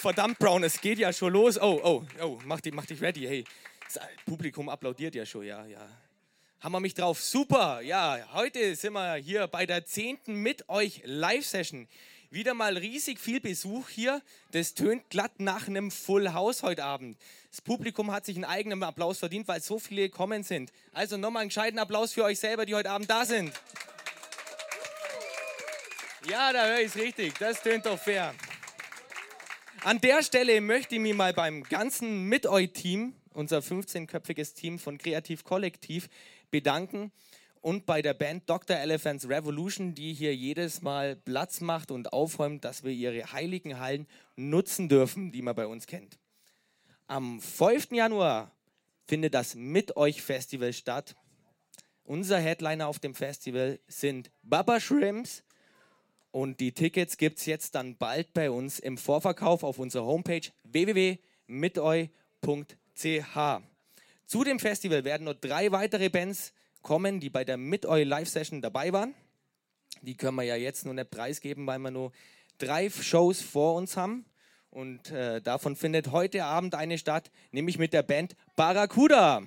verdammt, Brown, es geht ja schon los. Oh, oh, oh, mach dich, mach dich ready. Hey, das Publikum applaudiert ja schon, ja, ja. Haben wir mich drauf? Super, ja. Heute sind wir hier bei der zehnten mit euch Live-Session. Wieder mal riesig viel Besuch hier. Das tönt glatt nach einem Full House heute Abend. Das Publikum hat sich einen eigenen Applaus verdient, weil so viele gekommen sind. Also nochmal einen gescheiten Applaus für euch selber, die heute Abend da sind. Ja, da höre ich es richtig. Das tönt doch fair. An der Stelle möchte ich mich mal beim ganzen Mit Team, unser 15-köpfiges Team von Kreativ Kollektiv, bedanken und bei der Band Dr. Elephants Revolution, die hier jedes Mal Platz macht und aufräumt, dass wir ihre heiligen Hallen nutzen dürfen, die man bei uns kennt. Am 5. Januar findet das Mit euch Festival statt. Unser Headliner auf dem Festival sind Baba Shrimps und die Tickets gibt es jetzt dann bald bei uns im Vorverkauf auf unserer Homepage www.miteu.ch. Zu dem Festival werden noch drei weitere Bands kommen, die bei der Mit Eu Live Session dabei waren. Die können wir ja jetzt nur nicht preisgeben, weil wir nur drei Shows vor uns haben. Und äh, davon findet heute Abend eine statt, nämlich mit der Band Barracuda.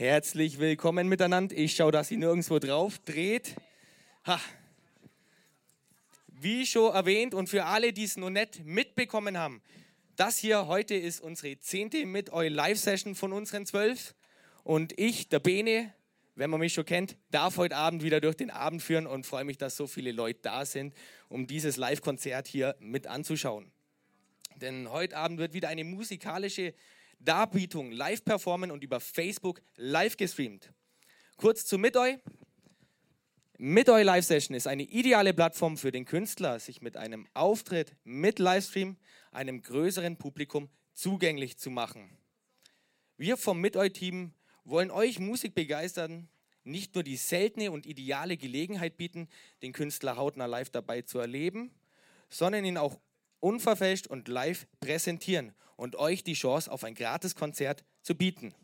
Herzlich willkommen miteinander. Ich schaue, dass sie nirgendwo drauf dreht. Ha, wie schon erwähnt und für alle, die es noch nicht mitbekommen haben, das hier heute ist unsere zehnte mit euch Live-Session von unseren zwölf. Und ich, der Bene, wenn man mich schon kennt, darf heute Abend wieder durch den Abend führen und freue mich, dass so viele Leute da sind, um dieses Live-Konzert hier mit anzuschauen. Denn heute Abend wird wieder eine musikalische Darbietung live performen und über Facebook live gestreamt. Kurz zu. Mit euch Live Session ist eine ideale Plattform für den Künstler, sich mit einem Auftritt mit Livestream einem größeren Publikum zugänglich zu machen. Wir vom Mit euch Team wollen euch Musik begeistern, nicht nur die seltene und ideale Gelegenheit bieten, den Künstler hautnah live dabei zu erleben, sondern ihn auch unverfälscht und live präsentieren und euch die Chance auf ein Gratiskonzert zu bieten.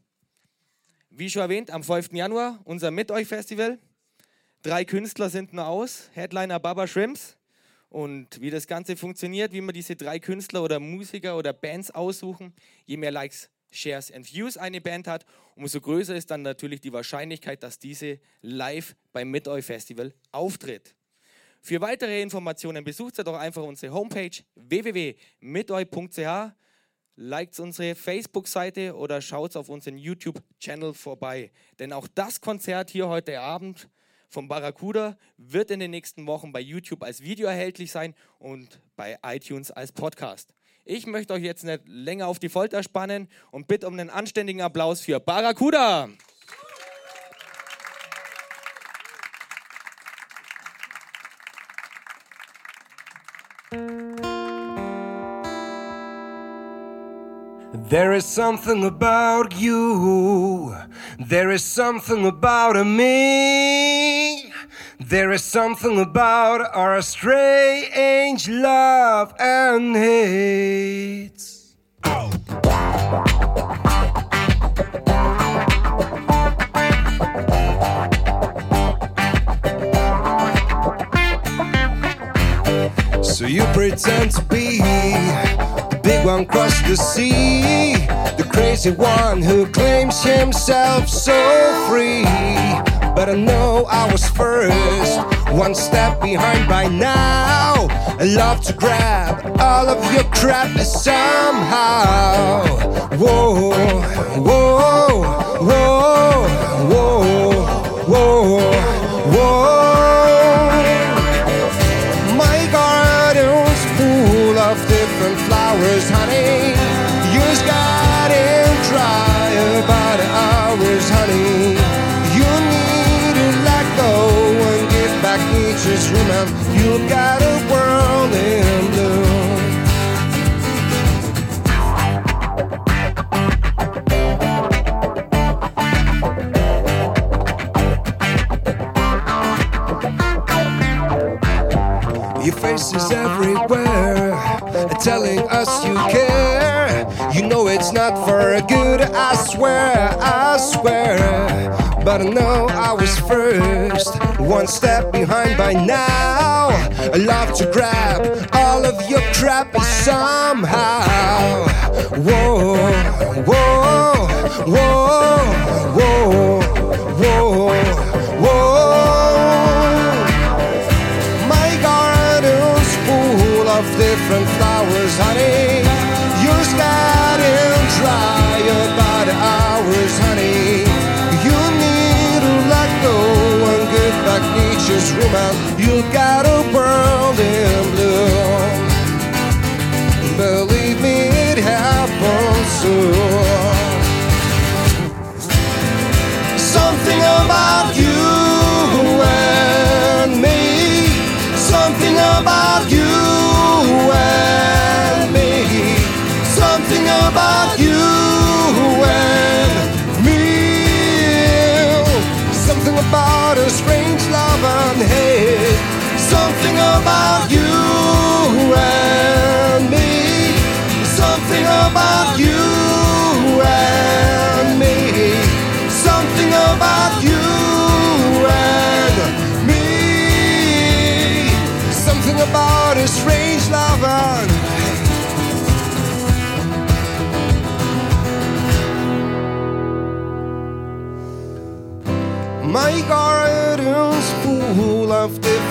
Wie schon erwähnt, am 5. Januar unser Mit euch Festival. Drei Künstler sind nur aus, Headliner Baba Shrimps. Und wie das Ganze funktioniert, wie man diese drei Künstler oder Musiker oder Bands aussuchen, je mehr Likes, Shares and Views eine Band hat, umso größer ist dann natürlich die Wahrscheinlichkeit, dass diese live beim Mit euch Festival auftritt. Für weitere Informationen besucht doch einfach unsere Homepage www.miteu.ch, liked unsere Facebook-Seite oder schaut auf unseren YouTube-Channel vorbei. Denn auch das Konzert hier heute Abend vom Barracuda wird in den nächsten Wochen bei YouTube als Video erhältlich sein und bei iTunes als Podcast. Ich möchte euch jetzt nicht länger auf die Folter spannen und bitte um einen anständigen Applaus für Barracuda. There is something about you. There is something about me. There is something about our strange love and hate. So you pretend to be the big one across the sea. The crazy one who claims himself so free. But I know I was first, one step behind by now. I love to grab all of your crap somehow. Whoa, whoa, whoa, whoa, whoa, whoa. Is everywhere, telling us you care. You know it's not for a good, I swear, I swear. but I know I was first. One step behind by now. I love to grab all of your crap somehow. Whoa, whoa, whoa, whoa, whoa. Of different flowers, honey. Yours getting dry about hours, honey. You need to let go and give back nature's room, and you'll get a world in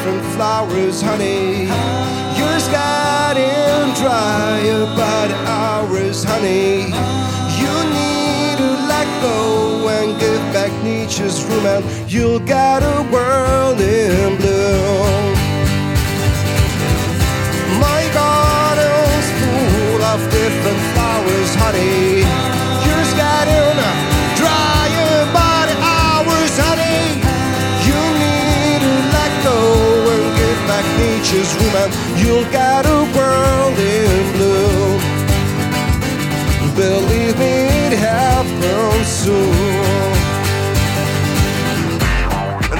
different flowers, honey. Yours getting dry about hours, honey. You need to let go and give back nature's room, and you'll get a world in bloom. My garden's full of different flowers, honey. And you'll get a world in bloom. Believe me, it happens soon.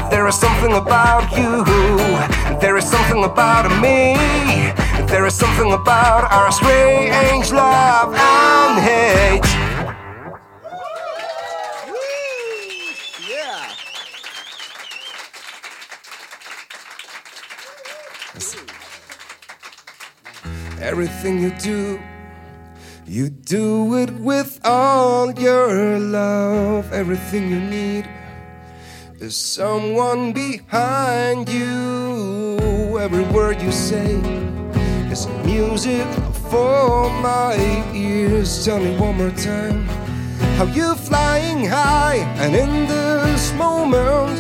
There is something about you. There is something about me. There is something about our strange love and hate. Yeah. Everything you do, you do it with all your love. Everything you need is someone behind you. Every word you say is music for my ears. Tell me one more time how you're flying high, and in this moment,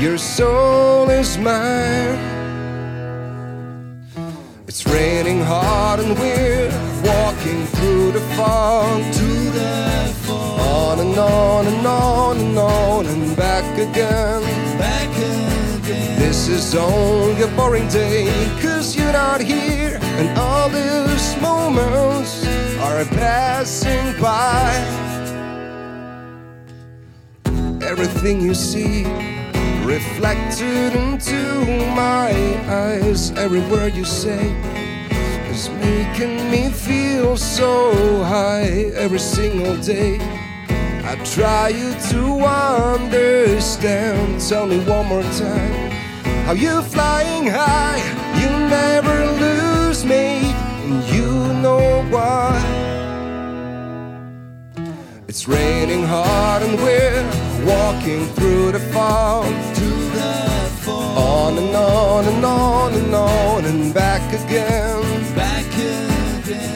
your soul is mine. It's raining hard and we're walking through the fog. To the fog. On and on and on and on and back again. Back again. This is only a boring day, cause you're not here. And all these moments are passing by. Everything you see reflected into my eyes. Every word you say is making me feel so high every single day. I try you to understand. Tell me one more time how you flying high. You never lose me, and you know why. It's raining hard and we're walking through the fog. Through the fog. On and on and on and on and back again.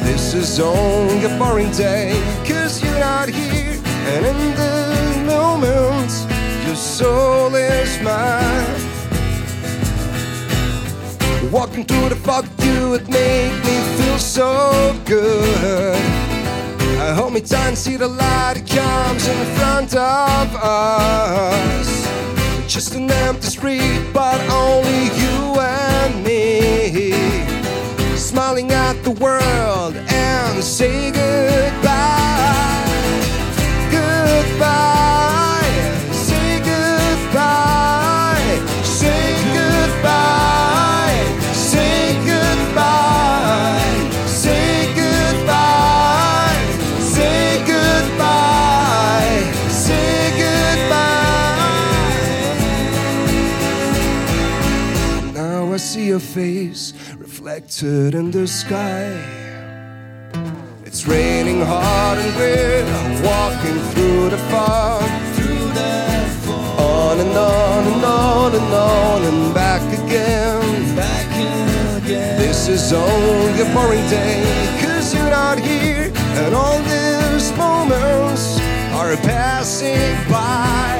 This is only a boring day, cause you're not here. And in the moments, your soul is mine. Walking through the fog, you would make me feel so good. I hold me tight and see the light that comes in front of us. Just an empty street, but only you smiling at the world and say goodbye. Goodbye. Say goodbye. Say goodbye. Say goodbye. Say goodbye. Say goodbye. Say goodbye. Now I see your face reflected in the sky. It's raining hard and we're walking through the fog. Through the fog. On and on and on and on and back again. Back again. This is only a boring day, cause you're not here. And all these moments are passing by.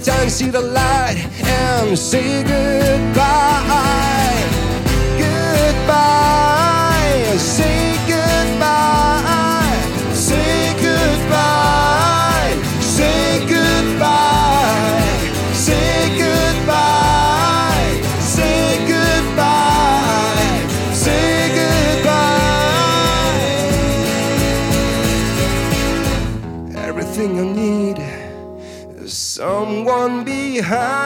Hold me tight and see the light and say goodbye. Someone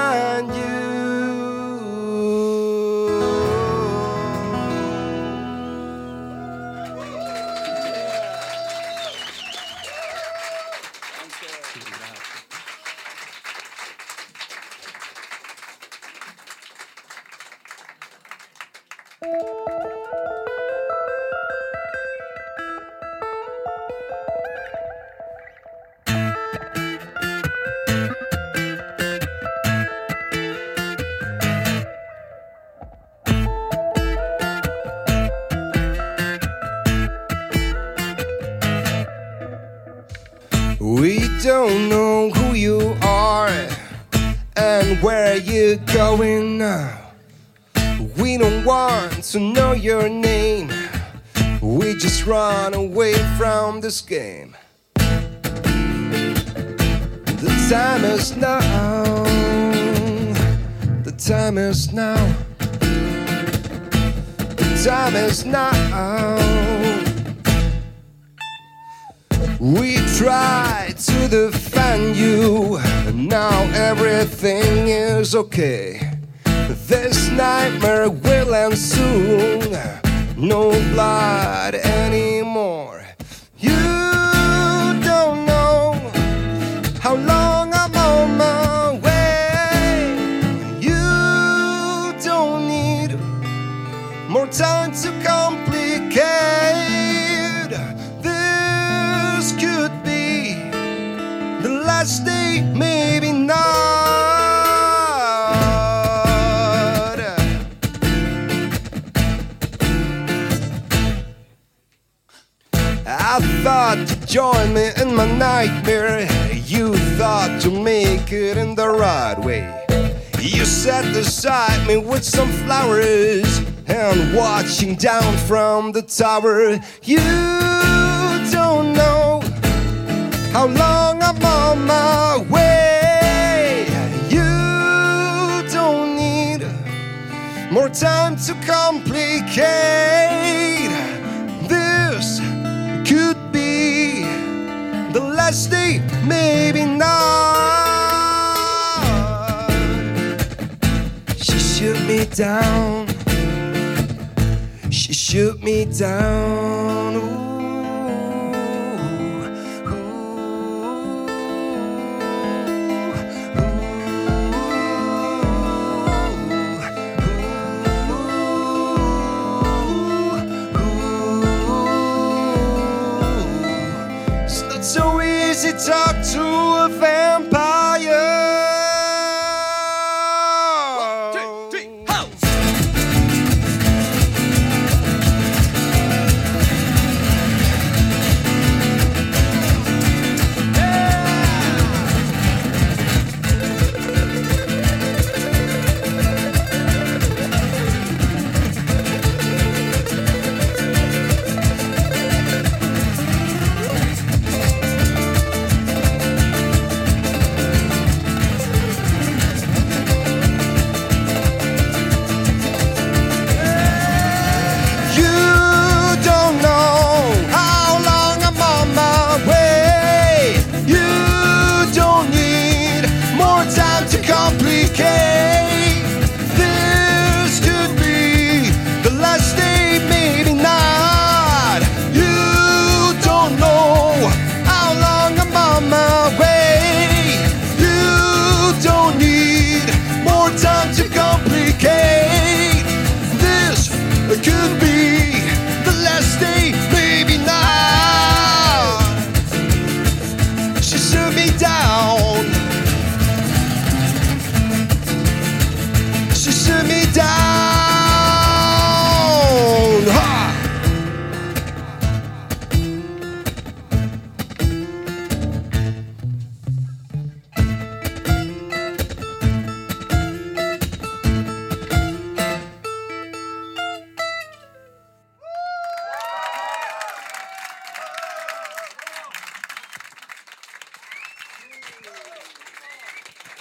don't know who you are and where you're going now. We don't want to know your name. We just run away from this game. The time is now. The time is now. The time is now. We tried to defend you, now everything is okay. This nightmare will end soon. No blood anymore. You don't know how long I'm on my way. You don't need more time thought you'd join me in my nightmare. You thought to make it in the right way. You sat beside me with some flowers and watching down from the tower. You don't know how long I'm on my way. You don't need more time to complicate. The last day, maybe not. She shoot me down. She shoot me down. Ooh,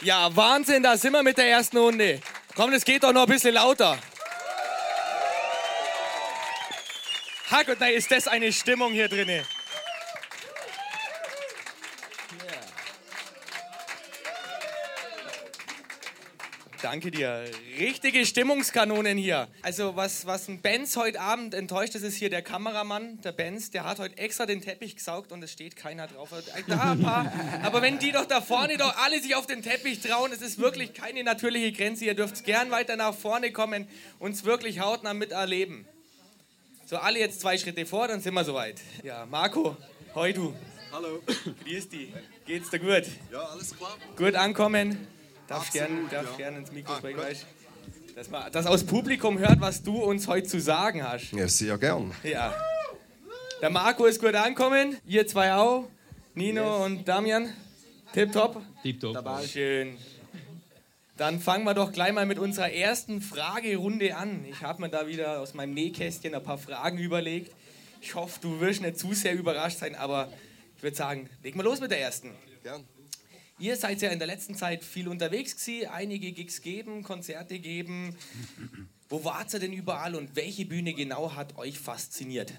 Ja, Wahnsinn, da sind wir mit der ersten Runde. Komm, das geht doch noch ein bisschen lauter. Hack nein, ist das eine Stimmung hier drinne. Danke dir. Richtige Stimmungskanonen hier. Also was, was ein Benz heute Abend enttäuscht, das ist hier der Kameramann, der Benz, der hat heute extra den Teppich gesaugt und es steht keiner drauf. Da ein paar. Aber wenn die doch da vorne doch alle sich auf den Teppich trauen, es ist wirklich keine natürliche Grenze. Ihr dürft gern weiter nach vorne kommen und es wirklich hautnah miterleben. So, alle jetzt zwei Schritte vor, dann sind wir soweit. Ja, Marco, hoi du. Hallo. Grüß dich. Geht's dir gut? Ja, alles klar. Gut ankommen. Darf Absolut, gern, darf ja. gern ins Mikro Ah, sprechen, weißt dass man das aus Publikum hört, was du uns heute zu sagen hast. Ja, sehr gern. Ja. Der Marco ist gut ankommen, ihr zwei auch, Nino und Damian. Tipptopp. Tipptopp. Schön. Dann fangen wir doch gleich mal mit unserer ersten Fragerunde an. Ich habe mir da wieder aus meinem Nähkästchen ein paar Fragen überlegt. Ich hoffe, du wirst nicht zu sehr überrascht sein, aber ich würde sagen, legen wir los mit der ersten. Gern. Ihr seid ja in der letzten Zeit viel unterwegs gewesen, einige Gigs geben, Konzerte geben. Wo wart ihr denn überall und welche Bühne genau hat euch fasziniert?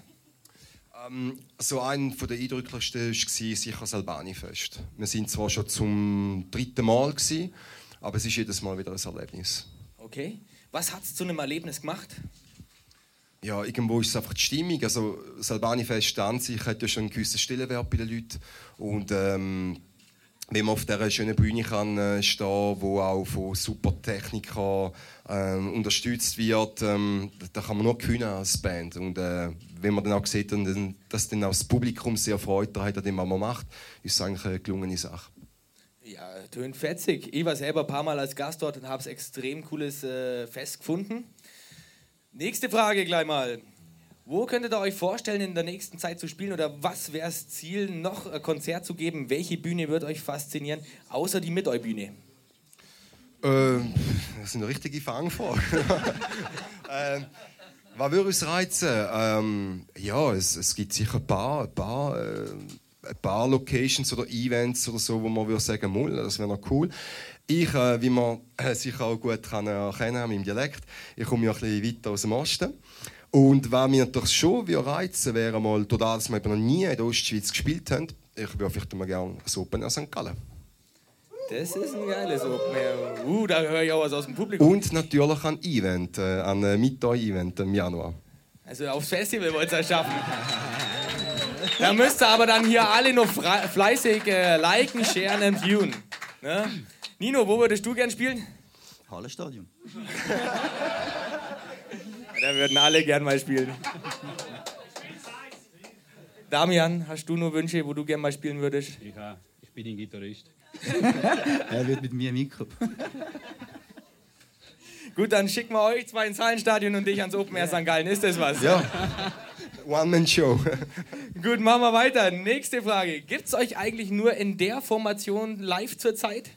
So ein von der eindrücklichsten war sicher das Albani-Fest. Wir sind zwar schon zum dritten Mal, gewesen, aber es ist jedes Mal wieder ein Erlebnis. Okay. Was hat es zu einem Erlebnis gemacht? Ja, irgendwo ist es einfach die Stimmung. Also, das Albani-Fest an sich hat ja schon einen gewissen Stellenwert bei den Leuten. Und ähm, wenn man auf dieser schönen Bühne kann, äh, stehen wo auch von super Technikern ähm, unterstützt wird, ähm, da kann man nur gewinnen als Band. Und äh, wenn man dann auch sieht, dass dann auch das Publikum sehr Freude hat an dem, was man macht, ist es eigentlich eine gelungene Sache. Ja, tönt fetzig. Ich war selber ein paar Mal als Gast dort und habe es extrem cooles äh, Fest gefunden. Nächste Frage gleich mal. Wo könntet ihr euch vorstellen, in der nächsten Zeit zu spielen oder was wäre das Ziel, noch ein Konzert zu geben? Welche Bühne wird euch faszinieren, außer die Mit-Eu-Bühne? Äh, das sind richtige Fangfragen. ähm, was würde uns reizen? Ähm, ja, es, es gibt sicher ein paar, ein paar, äh, ein paar Locations oder Events oder so, wo man würde sagen, Mull, das wäre noch cool. Ich, äh, wie man äh, sicher auch gut kann erkennen an meinem Dialekt, ich komme ja ein bisschen weiter aus dem Osten. Und was mir natürlich schon reizen wäre mal, total, dass wir eben noch nie in der Ostschweiz gespielt haben, ich würde vielleicht mal gerne ein Open Air St. Gallen. Das ist ein geiles Open Air. Uh, da höre ich auch was aus dem Publikum. Und natürlich ein Event, äh, ein äh, Mittag-Event im Januar. Also aufs Festival wollt ihr es schaffen. Da müsst ihr aber dann hier alle noch fleißig äh, liken, sharen und viewen. Ne? Nino, wo würdest du gern spielen? Hallenstadion. Da würden alle gern mal spielen. Damian, hast du nur Wünsche, wo du gern mal spielen würdest? Ich, auch. ich bin ein Gitarrist. Er wird mit mir mitkommen. Gut, dann schicken wir euch zwei ins Hallenstadion und dich ans Open Air St. Gallen. Ist das was? Ja, One-Man-Show. Gut, machen wir weiter. Nächste Frage. Gibt es euch eigentlich nur in der Formation live zurzeit?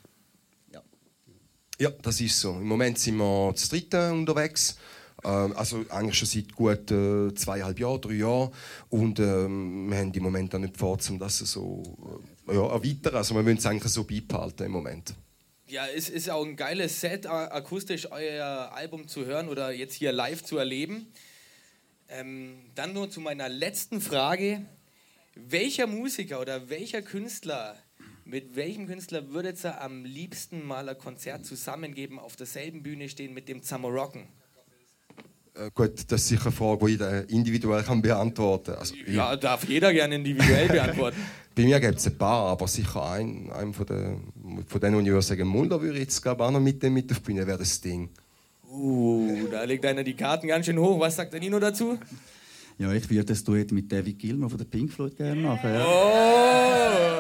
Ja, das ist so. Im Moment sind wir zu dritten unterwegs. Ähm, also eigentlich schon seit gut äh, zweieinhalb Jahren, drei Jahren. Und ähm, wir haben im Moment auch nicht vor, um das so äh, ja, erweitern. Also wir wollen es eigentlich so beibehalten im Moment. Ja, es ist auch ein geiles Set, akustisch euer Album zu hören oder jetzt hier live zu erleben. Ähm, dann nur zu meiner letzten Frage. Welcher Musiker oder welcher Künstler, mit welchem Künstler würdet ihr am liebsten mal ein Konzert zusammengeben, auf derselben Bühne stehen mit dem Zamorocken? Äh, gut, das ist sicher eine Frage, die jeder individuell kann beantworten kann. Also, Ja, darf jeder gerne individuell beantworten. Bei mir gibt es ein paar, aber sicher ein, einem von, den, von denen, wo ich würde sagen, Mulder würde ich jetzt glaub, auch noch mit dem mit auf die Bühne, wäre das Ding. Uh, da legt einer die Karten ganz schön hoch. Was sagt der Nino dazu? Ja, ich würde das Duett mit David Gilmour von der Pink Floyd gerne machen. Ja. Oh!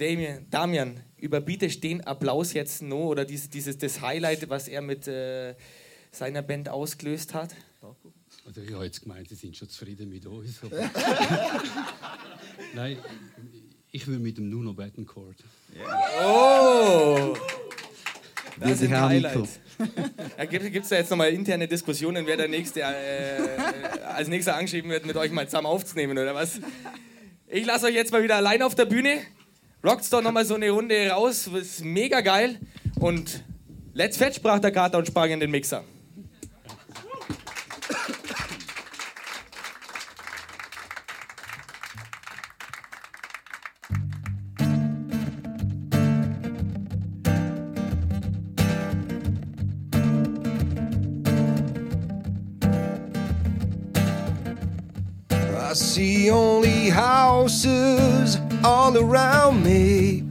Damien, Damian, überbietest den Applaus jetzt noch oder dieses, dieses das Highlight, was er mit äh, seiner Band ausgelöst hat? Also ich habe jetzt gemeint, Sie sind schon zufrieden mit uns. Nein, ich will mit dem Nuno Bettencourt. Oh! Das sind Highlights. Ja, Gibt es da jetzt nochmal interne Diskussionen, wer der Nächste äh, als Nächster angeschrieben wird, mit euch mal zusammen aufzunehmen oder was? Ich lasse euch jetzt mal wieder allein auf der Bühne Rockt's doch nochmal so eine Runde raus. Ist mega geil. Und Let's Fetch sprach der Kater und sprang in den Mixer. I see only houses all around me.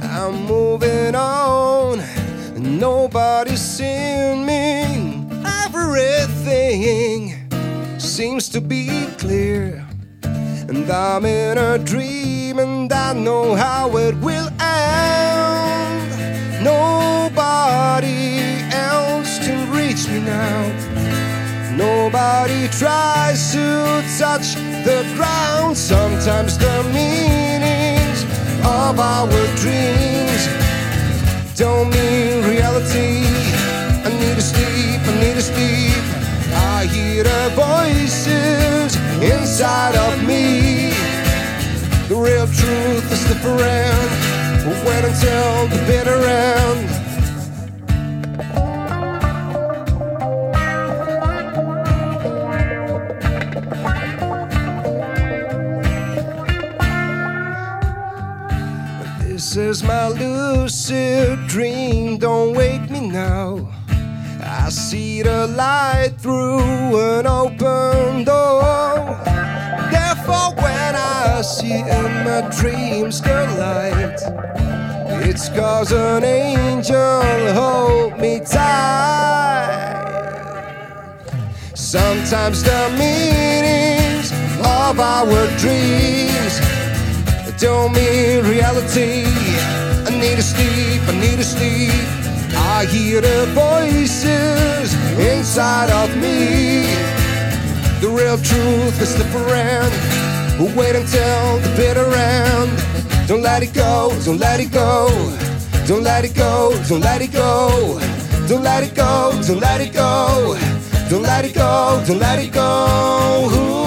I'm moving on, nobody's seeing me. Everything seems to be clear, and I'm in a dream, and I know how it will end. Nobody else can reach me now. Nobody tries to touch the ground. Sometimes the meanings of our dreams don't mean reality. I need to sleep, I need to sleep. I hear the voices inside of me. The real truth is different. Wait until the bitter end. Is my lucid dream, don't wake me now. I see the light through an open door. Therefore, when I see in my dreams the light, it's cause an angel hold me tight. Sometimes the meanings of our dreams don't mean reality. Need to sleep, I need to sleep. I hear the voices inside of me. The real truth is different. We'll wait until the bitter end. Don't let it go, don't let it go. Don't let it go, don't let it go. Don't let it go, don't let it go. Don't let it go, don't let it go. Ooh.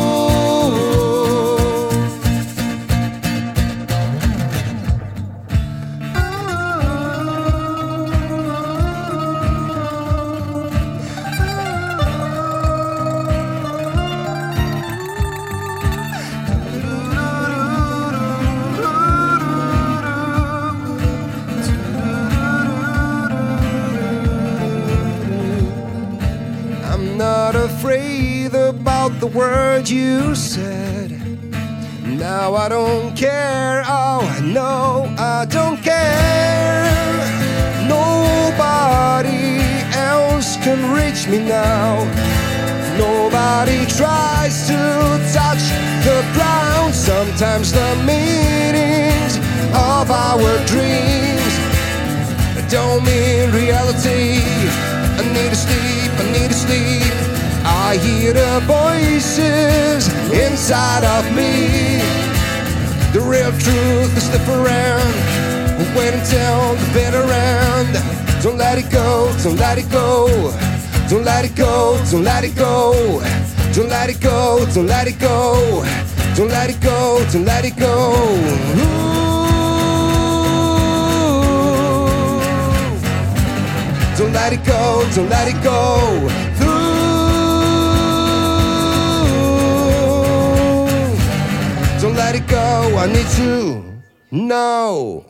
Word you said. Now I don't care. Oh, I know I don't care. Nobody else can reach me now. Nobody tries to touch the ground. Sometimes the meanings of our dreams don't mean reality. I need to sleep, I need to sleep. I hear the voices inside of me. The real truth is different. We'll wait until the bitter end. Don't let it go, don't let it go. Don't let it go, don't let it go. Don't let it go, don't let it go. Don't let it go, don't let it go. Don't let it go, don't let it go. Ooh. Let it go, I need to know.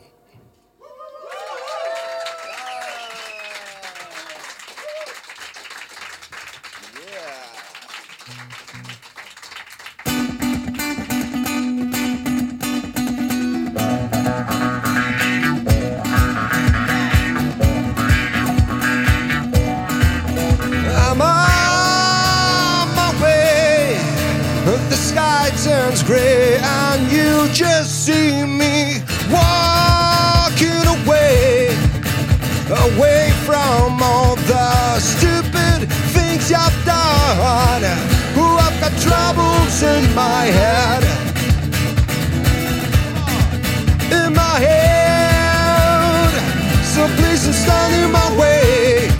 bubbles in my head. In my head. So please don't stand in my way.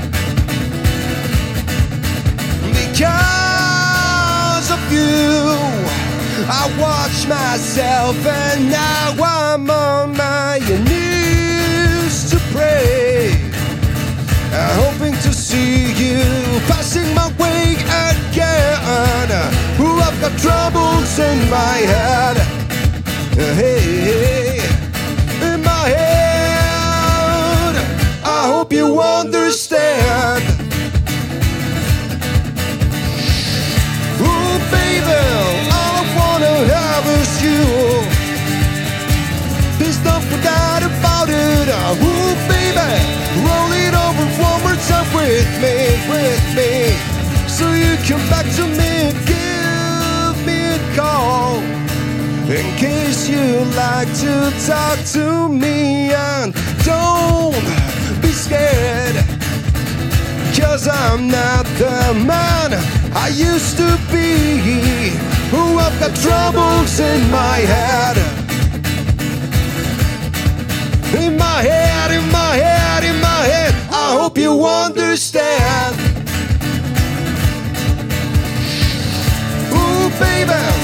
Because of you, I watch myself and now I'm on my knees to pray. I'm hoping to see you passing my way again. I've got troubles in my head. Hey, in my head. I hope you understand. Ooh, baby, all I wanna have is you. Please don't forget about it. Ooh, baby, roll it over one more time with me, with me. So you come back to me case you'd like to talk to me and don't be scared. Cause I'm not the man I used to be. Who I've got troubles in my head. In my head, in my head, in my head. I hope you understand. Ooh, baby,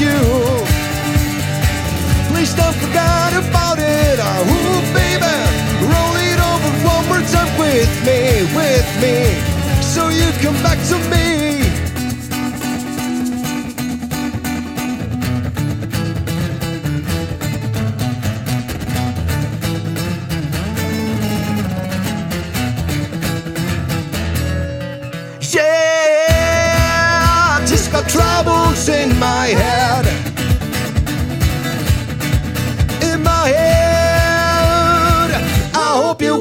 you. Please don't forget about it. Ooh, baby, roll it over one more time with me, with me. So you come back to me. Troubles in my head.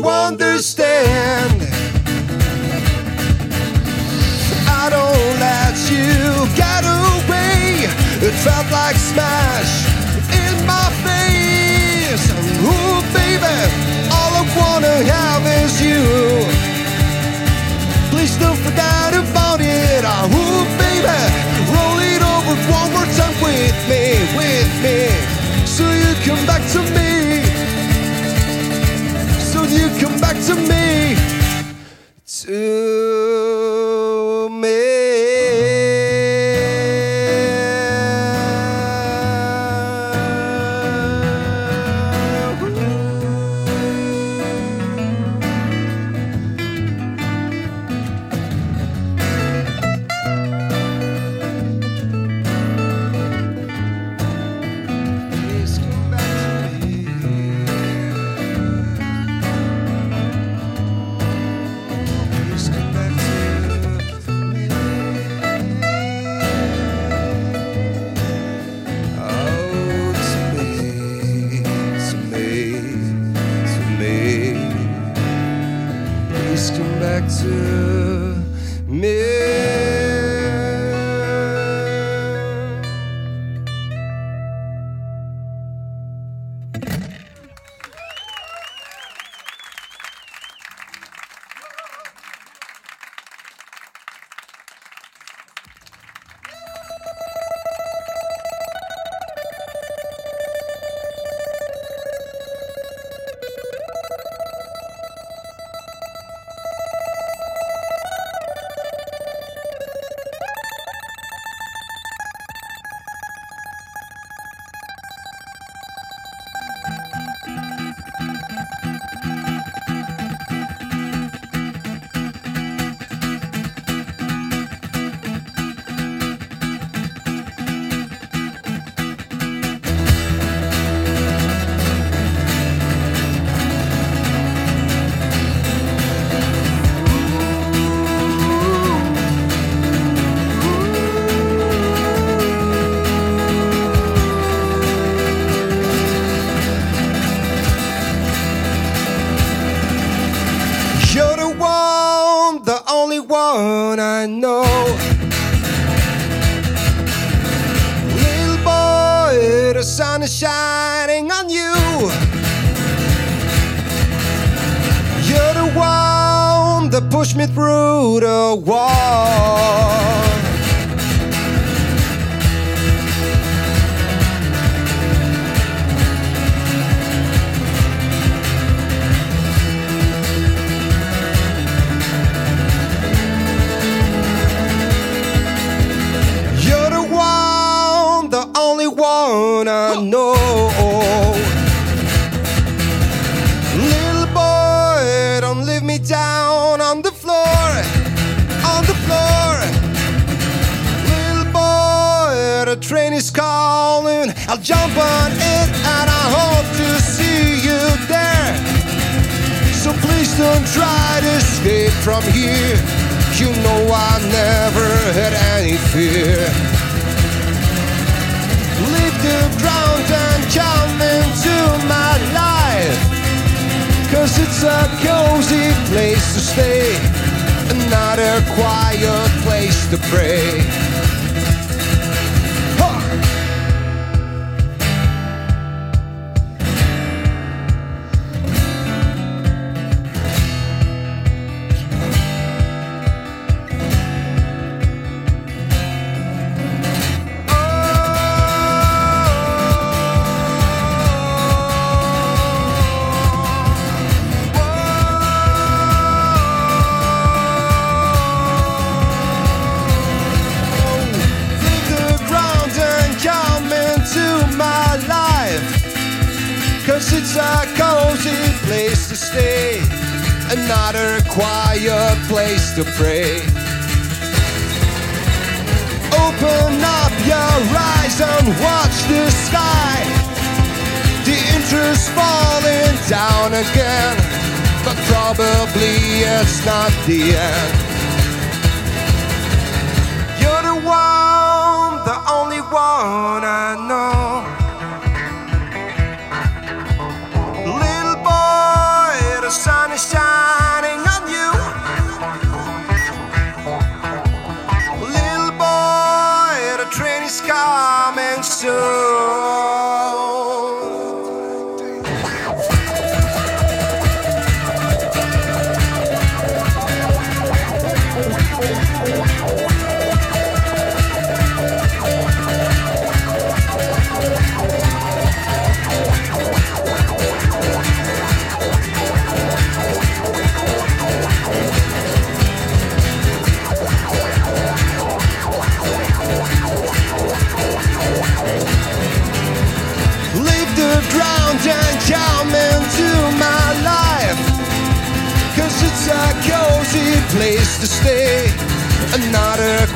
Understand. I don't let you get away. It felt like smash in my face. Ooh, baby, all I wanna have is you. Please don't forget about it. Ooh, baby, roll it over one more time with me, with me. So you come back to me. To me. To sun is shining on you. You're the one that pushed me through the wall. Try to escape from here. You know I never had any fear. Leave the ground and come into my life. Cause it's a cozy place to stay, not a quiet place to pray. A quiet place to pray. Open up your eyes and watch the sky. The interest falling down again, but probably it's not the end. You're the one, the only one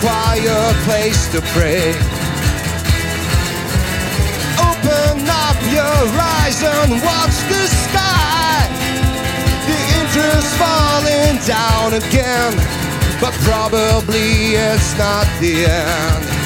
quiet place to pray. Open up your eyes and watch the sky. The interest falling down again, but probably it's not the end.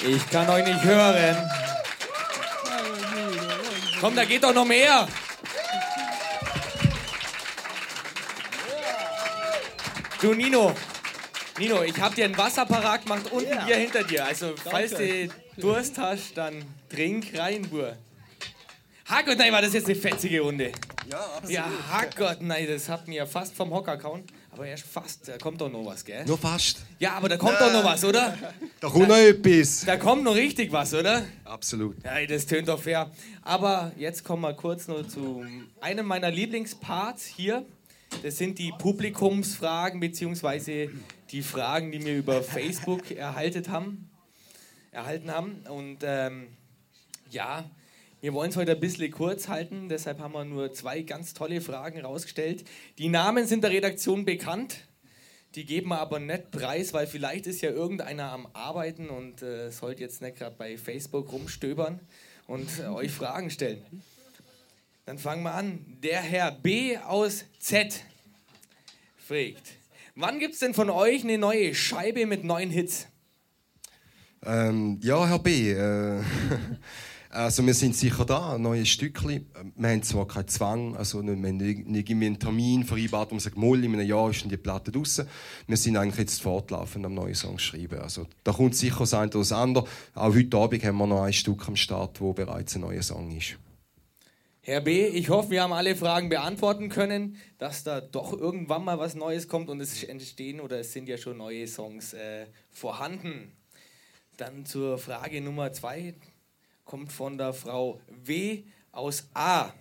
Ich kann euch nicht hören. Komm, da geht doch noch mehr. Du Nino, Nino, ich hab dir einen Wasserparat gemacht unten hier hinter dir. Also falls du Durst hast, dann trink rein, Bur. Herrgott, nein, war das jetzt eine fetzige Runde. Ja, absolut. Ja, Herrgott, nein, das hat mir fast vom Hocker kauen. Aber erst fast, da kommt doch noch was, gell? Nur fast. Ja, aber da kommt doch noch was, oder? Da kommt noch etwas. Da kommt noch richtig was, oder? Absolut. Ja, das tönt doch fair. Aber jetzt kommen wir kurz nur zu einem meiner Lieblingsparts hier. Das sind die Publikumsfragen beziehungsweise die Fragen, die wir über Facebook erhalten haben. Erhalten haben. Und ähm, ja, wir wollen es heute ein bisschen kurz halten, deshalb haben wir nur zwei ganz tolle Fragen rausgestellt. Die Namen sind der Redaktion bekannt. Die geben wir aber nicht preis, weil vielleicht ist ja irgendeiner am Arbeiten und äh, sollte jetzt nicht gerade bei Facebook rumstöbern und äh, euch Fragen stellen. Dann fangen wir an. Der Herr B aus Z fragt: Wann gibt es denn von euch eine neue Scheibe mit neuen Hits? Ähm, ja, Herr B. Äh, Also wir sind sicher da, ein neues Stückchen. Wir haben zwar keinen Zwang, also wir haben nicht einen Termin vereinbart, wo man sagt, mal in einem Jahr ist die Platte draußen. Wir sind eigentlich jetzt fortlaufend am neuen Song schreiben. Also da kommt sicher das eine oder das andere. Auch heute Abend haben wir noch ein Stück am Start, wo bereits ein neuer Song ist. Herr B., ich hoffe, wir haben alle Fragen beantworten können, dass da doch irgendwann mal was Neues kommt und es entstehen oder es sind ja schon neue Songs äh, vorhanden. Dann zur Frage Nummer zwei, kommt von der Frau W aus A.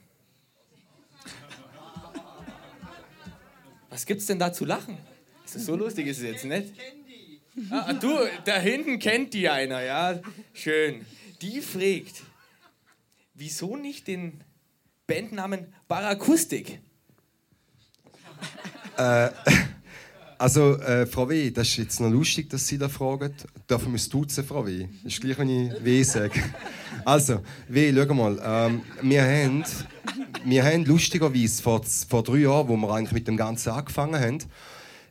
Was gibt's denn da zu lachen? Ist das so lustig ist es jetzt nicht? Ah, du, da hinten kennt die einer, ja? Schön. Die fragt, wieso nicht den Bandnamen Barakustik? Also, äh, Frau W., das ist jetzt noch lustig, dass Sie da fragen. Dürfen wir es duzen, Frau W.? Das ist gleich, wenn ich W sage. Also, W., schau mal. Ähm, wir haben, wir haben lustigerweise vor, vor drei Jahren, wo wir eigentlich mit dem Ganzen angefangen haben,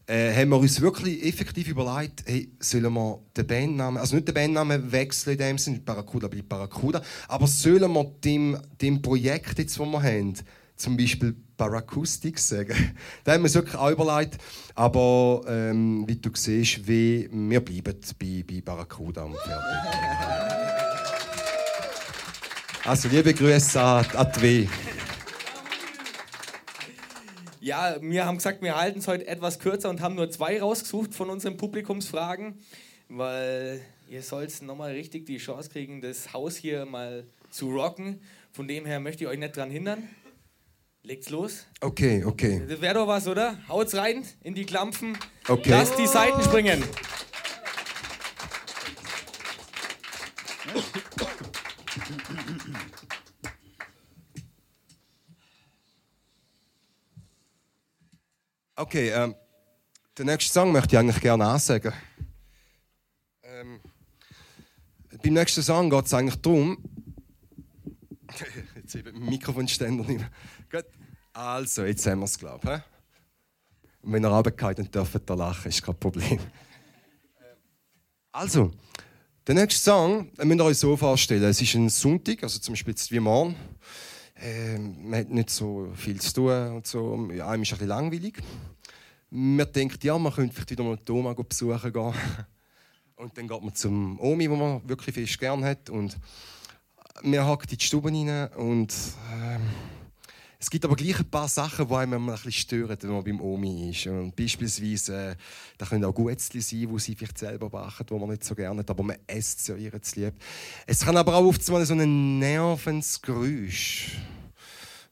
äh, haben wir uns wirklich effektiv überlegt, hey, sollen wir den Bandnamen, also nicht den Bandnamen wechseln in dem Sinne, Barracuda bleibt Barracuda, aber sollen wir dem, dem Projekt, jetzt, das wir haben, zum Beispiel Barracoustic sagen. da haben wir uns wirklich auch überlegt. Aber ähm, wie du siehst, wie, wir bleiben bei, bei Barracuda und fertig. Also liebe Grüße an, an. Ja, wir haben gesagt, wir halten es heute etwas kürzer und haben nur zwei rausgesucht von unseren Publikumsfragen, weil ihr sollt nochmal richtig die Chance kriegen, das Haus hier mal zu rocken. Von dem her möchte ich euch nicht dran hindern. Legt's los. Okay, okay. Das wäre doch was, oder? Haut's rein in die Klampfen. Okay. Lasst die Seiten springen. Okay, ähm, den nächsten Song möchte ich eigentlich gerne ansagen. Ähm, beim nächsten Song geht es eigentlich darum. Jetzt eben Mikrofonständer mehr. Gut. Also, jetzt haben wir es, glaube ich. Und wenn ihr runtergeht, dann dürft ihr lachen, ist kein Problem. Also, der nächste Song äh, müsst ihr euch so vorstellen: Es ist ein Sonntag, also zum Beispiel jetzt wie morgen. Ähm, man hat nicht so viel zu tun und so. Einem ist ein bisschen langweilig. Man denkt, ja, man könnte vielleicht wieder mal die Oma besuchen gehen. Und dann geht man zum Omi, wo man wirklich fest gern hat. Und wir hacken in die Stube rein und ähm, es gibt aber gleich ein paar Sachen, die einem ein bisschen stören, wenn man beim Omi ist. Und beispielsweise, äh, da können auch Guetzli sein, die sie vielleicht selber backen, die man nicht so gerne hat, aber man isst sie ja ihr zu lieb. Es kann aber auch oft so ein nervendes Geräusch,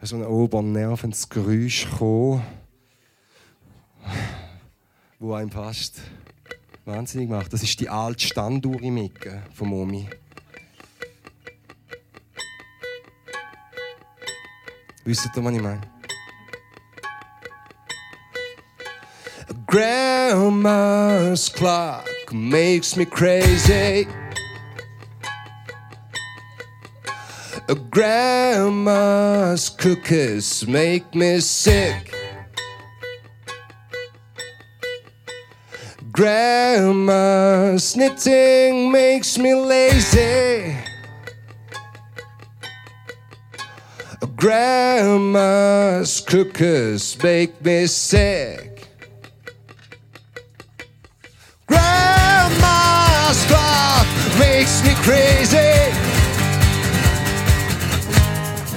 so ein obernervendes Geräusch kommen, wo einem fast wahnsinnig macht. Das ist die alte Standuhr im Ecken vom Omi. Ihr, was ich meine? Grandma's clock makes me crazy. Grandma's cookies make me sick. Grandma's knitting makes me lazy. Grandma's cookies make me sick. Grandma's clock makes me crazy.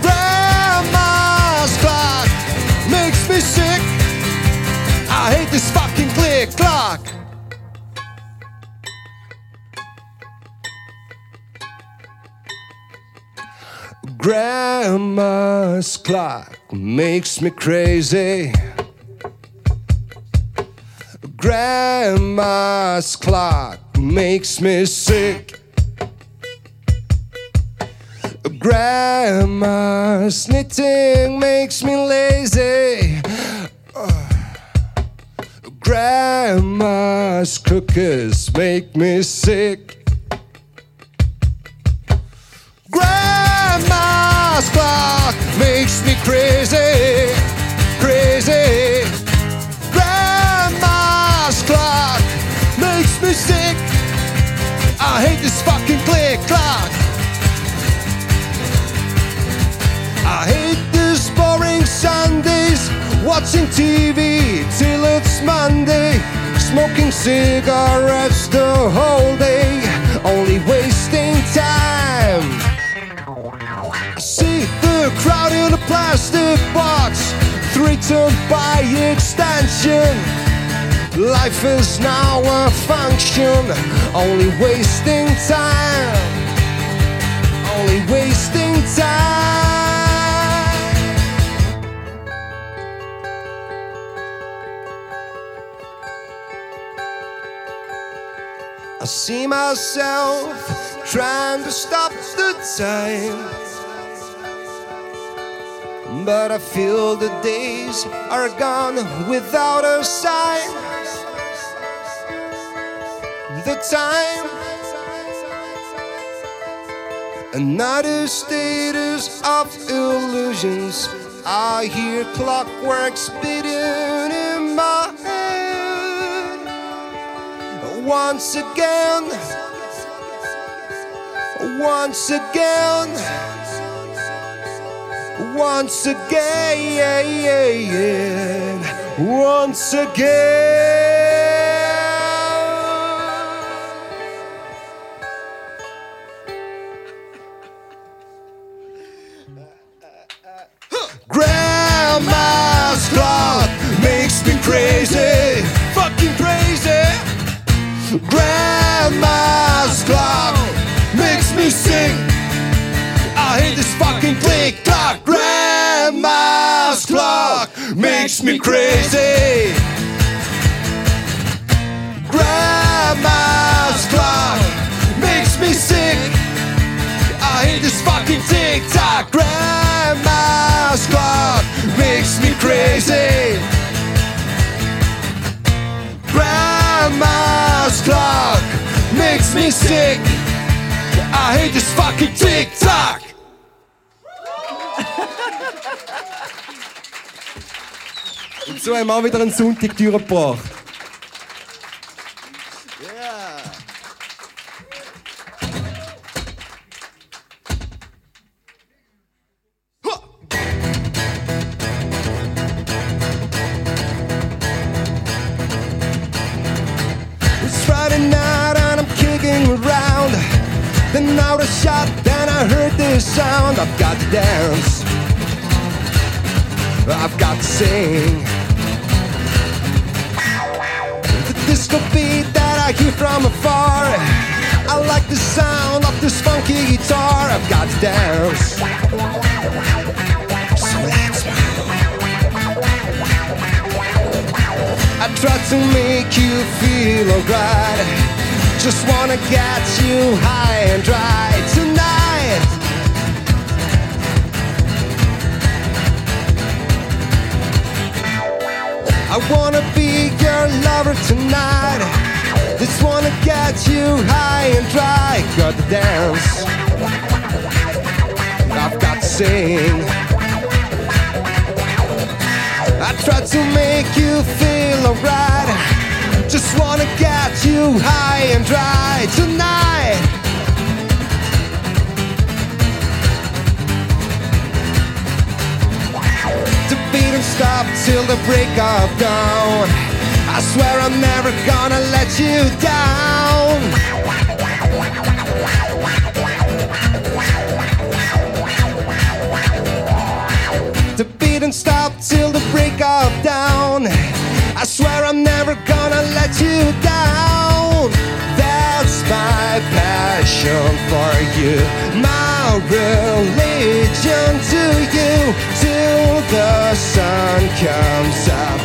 Grandma's clock makes me sick. I hate this fucking click clock. Grandma's clock makes me crazy. Grandma's clock makes me sick. Grandma's knitting makes me lazy. Grandma's cookies make me sick. Watching TV till it's Monday, smoking cigarettes the whole day, only wasting time. I see the crowd in a plastic box, threatened by extension. Life is now a function, only wasting time, only wasting time. See myself trying to stop the time. But I feel the days are gone without a sign. The time, another status of illusions. I hear clockwork spitting in my head once again, once again, once again, once again. Grandma's clock makes me crazy, crazy. Grandma's clock makes me sing. I hate this fucking click clock. Grandma's clock makes me crazy. Grandma's clock makes me sick. I hate this fucking tick tock. Grandma's clock makes me crazy. Grandma's clock makes me sick. I hate this fucking tock. Und so haben wir auch wieder einen Sonntag durchgebracht. A shot, then I heard this sound. I've got to dance. I've got to sing. The disco beat that I hear from afar. I like the sound of this funky guitar. I've got to dance. So let's move. I try to make you feel alright. Just wanna get you high and dry tonight. I wanna be your lover tonight. Just wanna get you high and dry. Got to dance. I've got to sing. I try to make you feel alright. Just wanna get you high and dry tonight. To beat and stop till the break of dawn. I swear I'm never gonna let you down. Passion for you, my religion to you. Till the sun comes up,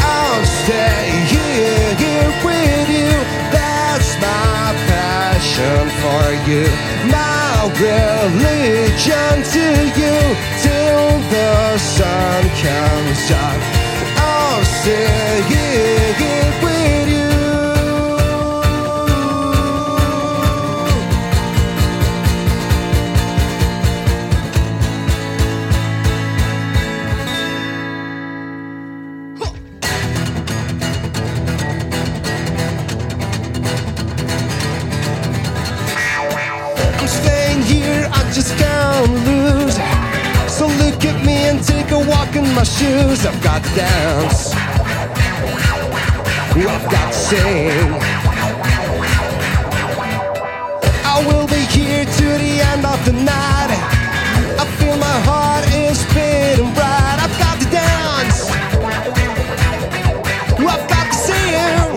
I'll stay here, here with you. That's my passion for you, my religion to you. Till the sun comes up, I'll stay here, unbuckling my shoes. I've got to dance. I've got to sing. I will be here to the end of the night. I feel my heart is beating bright. I've got to dance. I've got to sing.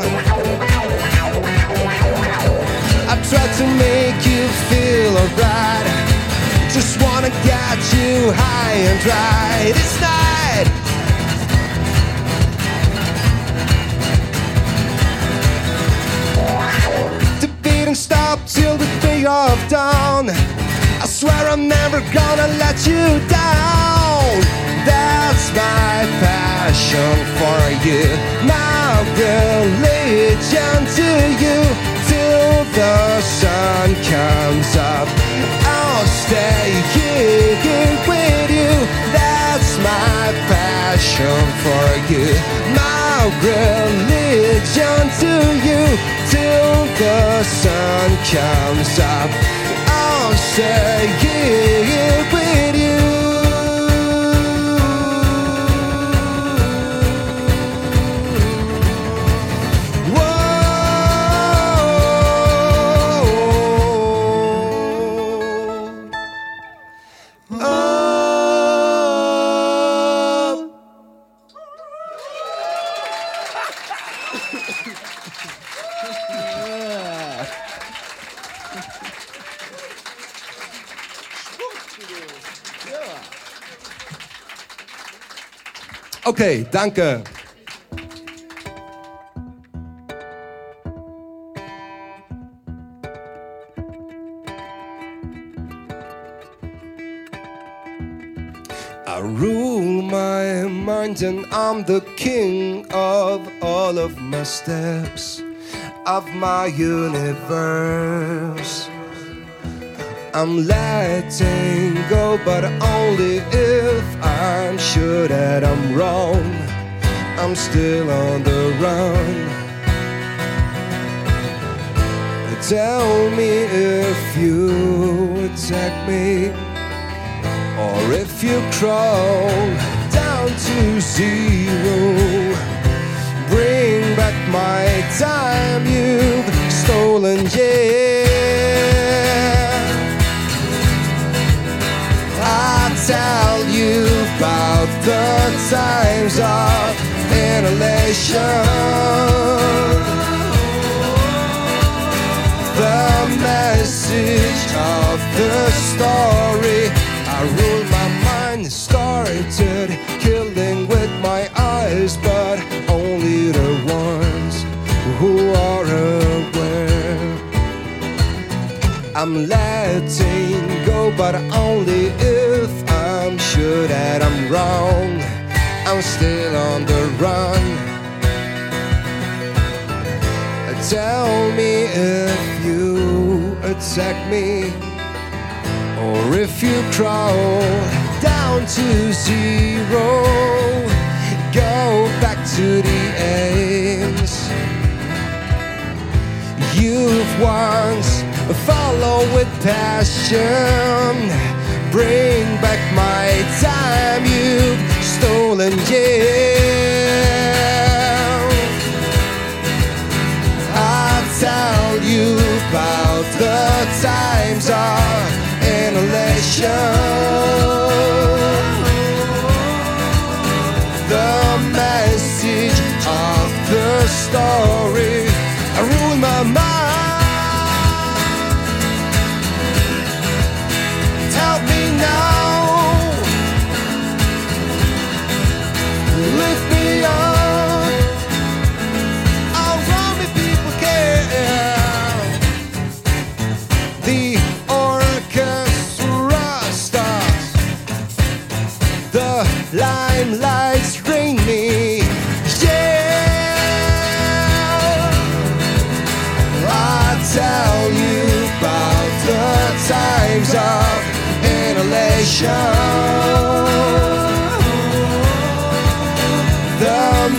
I try to make you feel alright. Just wanna get you high and dry this night. The beating stop till the break of dawn. I swear I'm never gonna let you down. That's my passion for you, my religion to you. Religion to you. Till the sun comes up, I'll stay here Danke. I rule my mind and I'm the king of all of my steps, of my universe. I'm letting go, but only if I'm sure that I'm wrong. I'm still on the run. Tell me if you attack me or if you crawl down to zero. Bring back my time you've stolen, yeah. Tell you about the times of inhalation. The message of the story. I rule my mind, started killing with my eyes, but only the ones who are aware. I'm letting go, but wrong. I'm still on the run. Tell me if you attack me, or if you crawl down to zero. Go back to the aims you've once followed with passion. Bring back my time you've stolen, yeah. I tell you about the times of inhalation. The message of the story. I ruin my mind.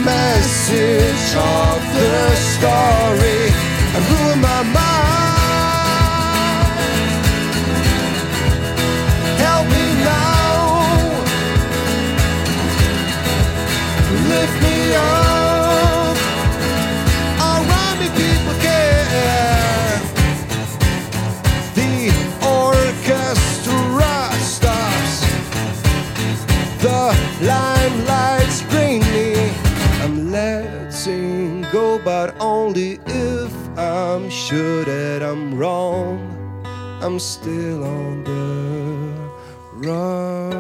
Message of the story. Sure that I'm wrong. I'm still on the run.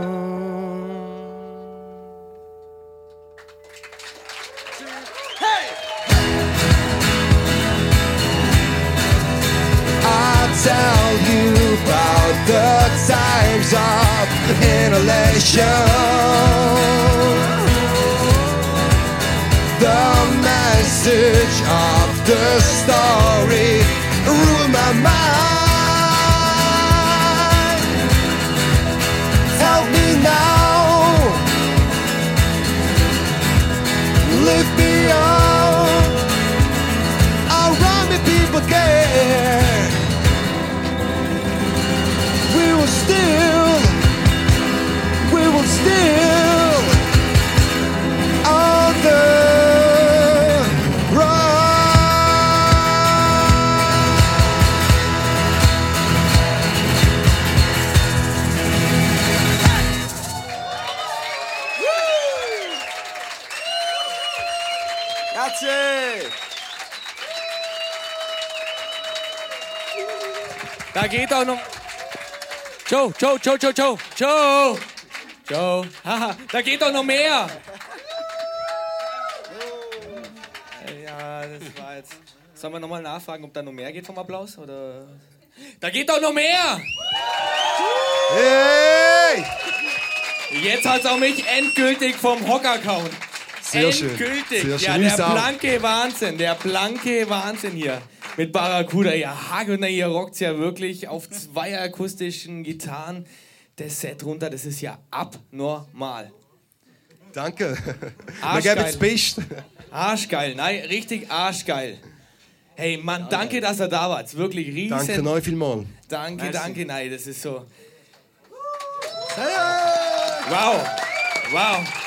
I'll tell you about the times of inhalation. The message of the story rule my mind. Help me now. Lift me up. Around me, people care. We will still, we will still geht auch noch. Joe, Joe, Joe, Joe, Joe, Joe. Joe, haha, da geht doch noch mehr. Ja, das war jetzt. Sollen wir nochmal nachfragen, ob da noch mehr geht vom Applaus? Oder? Da geht doch noch mehr! Hey! Jetzt hat's auch mich endgültig vom Hocker gehauen. Sehr schön. Endgültig. Sehr schön. Ja, Uns der blanke Wahnsinn, der blanke Wahnsinn hier mit Barracuda. Ja, Hagener, ihr rockt's ja wirklich auf zwei akustischen Gitarren. Das Set runter, das ist ja abnormal. Danke. Arschgeil. Arschgeil, nein, richtig arschgeil. Hey Mann, danke, dass ihr da wart. Wirklich riesen. Danke euch vielmals. Danke, danke, nein, das ist so. Wow, wow.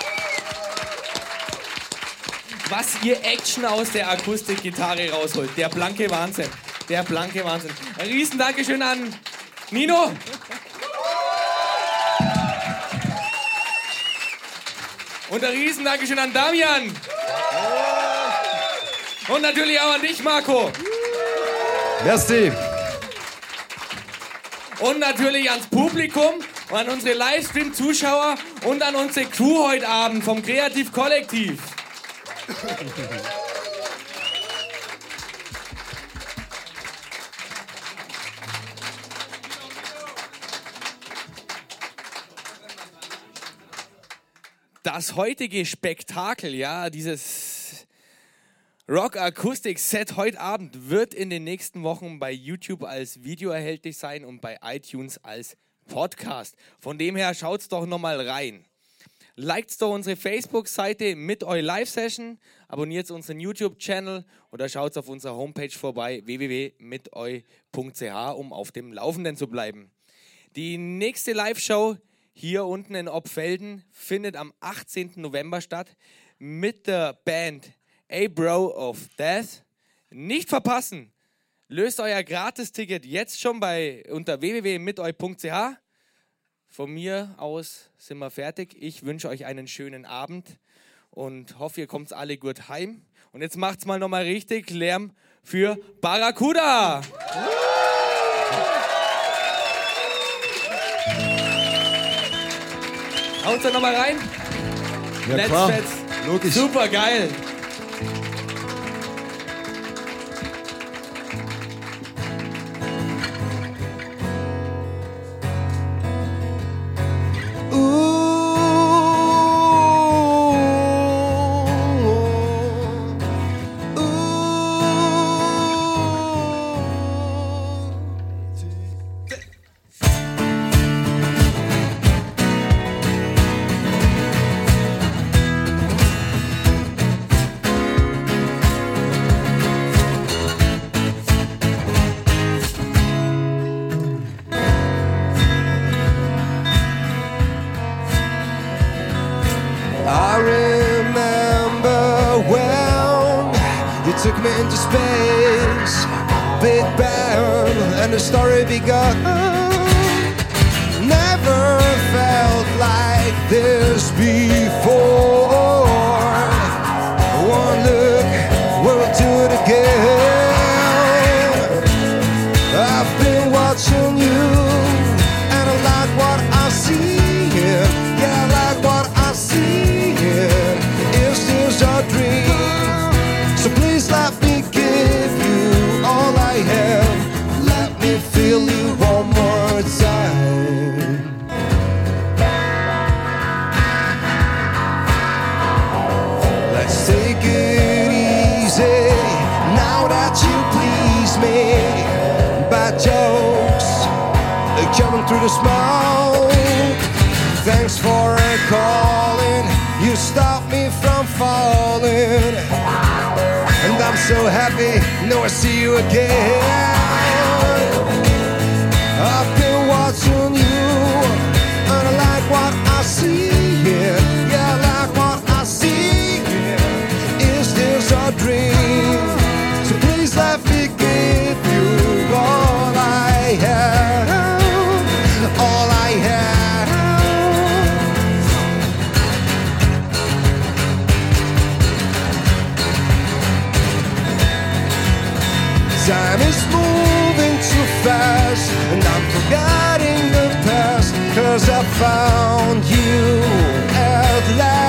Was ihr Action aus der Akustikgitarre rausholt. Der blanke Wahnsinn. Der blanke Wahnsinn. Ein riesen Dankeschön an Nino. Und ein riesen Dankeschön an Damian. Und natürlich auch an dich, Marco. Merci. Und natürlich ans Publikum und an unsere Livestream-Zuschauer und an unsere Crew heute Abend vom Kreativ-Kollektiv. Das heutige Spektakel, ja, dieses Rock Akustik Set heute Abend wird in den nächsten Wochen bei YouTube als Video erhältlich sein und bei iTunes als Podcast. Von dem her schaut's doch nochmal rein. Liked doch unsere Facebook-Seite mit eurer Live-Session, abonniert unseren YouTube-Channel oder schaut auf unserer Homepage vorbei www.miteu.ch, um auf dem Laufenden zu bleiben. Die nächste Live-Show hier unten in Obfelden findet am 18. November statt mit der Band A Bro of Death. Nicht verpassen! Löst euer Gratisticket jetzt schon bei unter www.miteu.ch. Von mir aus sind wir fertig. Ich wünsche euch einen schönen Abend und hoffe, ihr kommt alle gut heim. Und jetzt macht's mal nochmal richtig Lärm für Barracuda! Haut's da nochmal rein? Ja, Let's klar. Logisch. Super geil. forgetting the past, cause I found you at last.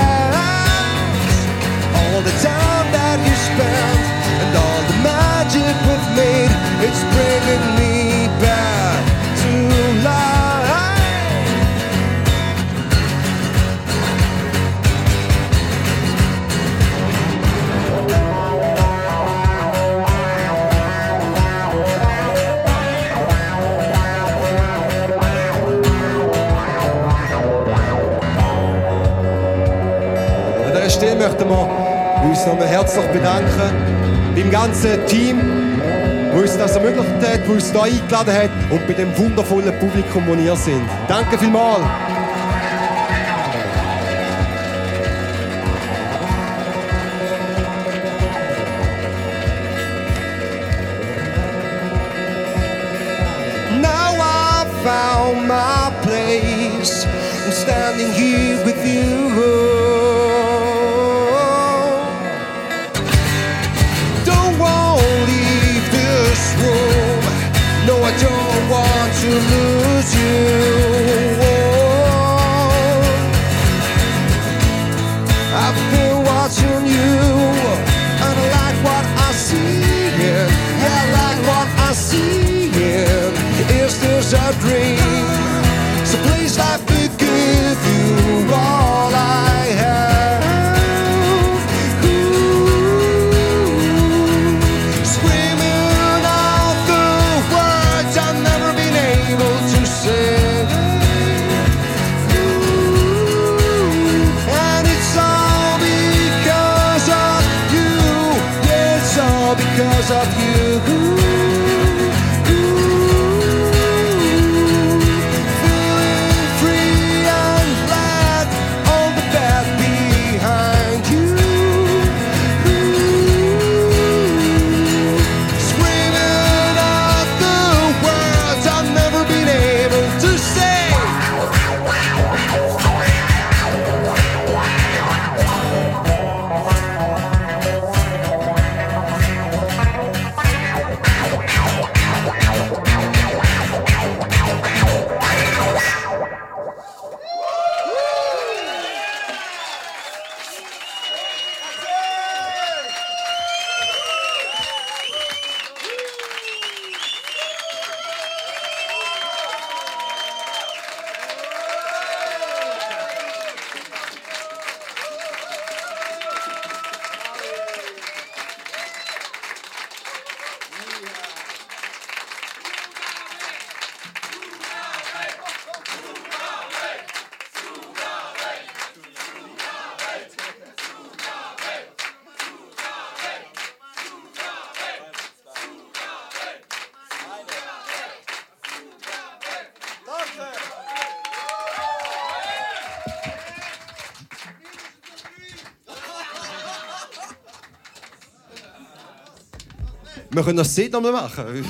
herzlich bedanken beim ganzen Team, wo uns das ermöglicht hat, wo uns hier eingeladen hat und bei dem wundervollen Publikum, wo ihr sind. Danke vielmals. wir können das sehen am Machen.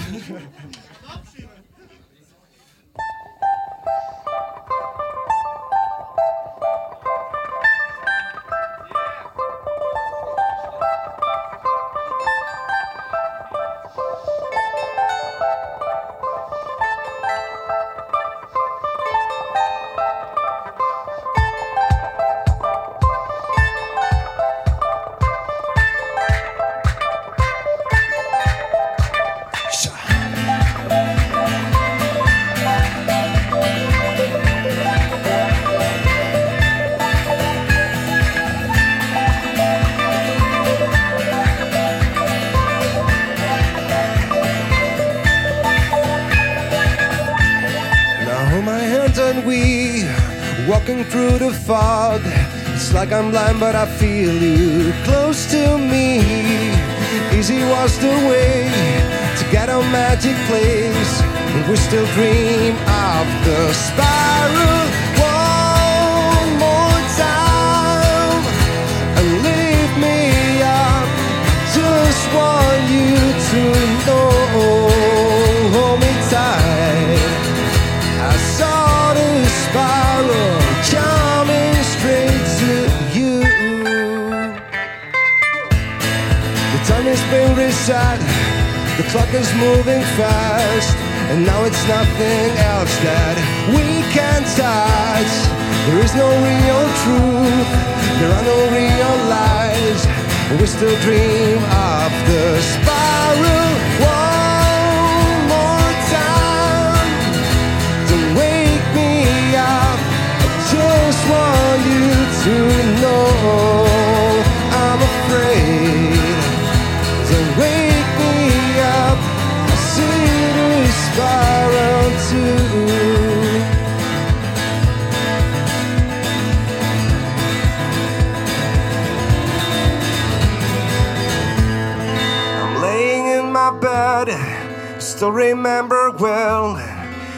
remember well.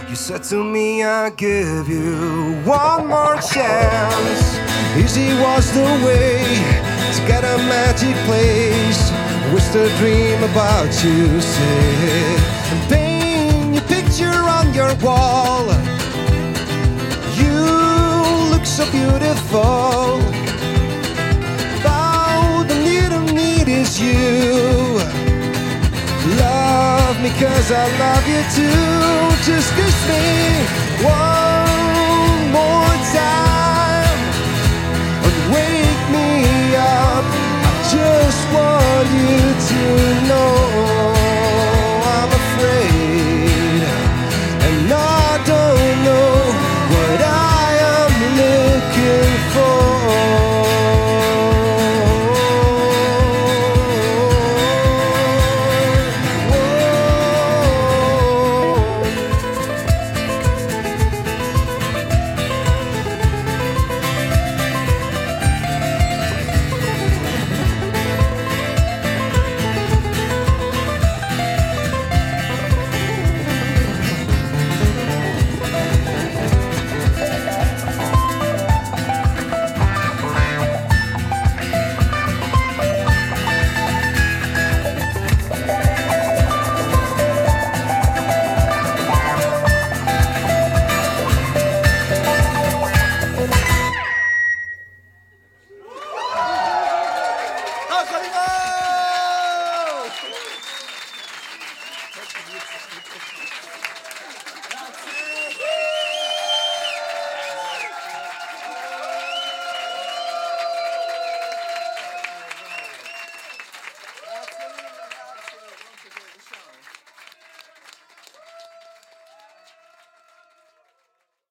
You said to me, I give you one more chance. Easy was the way to get a magic place. Wish to dream about you, say. And paint your picture on your wall. You look so beautiful. Now the little need is you. Love me cause I love you too. Just kiss me one more time and wake me up. I just want you to know.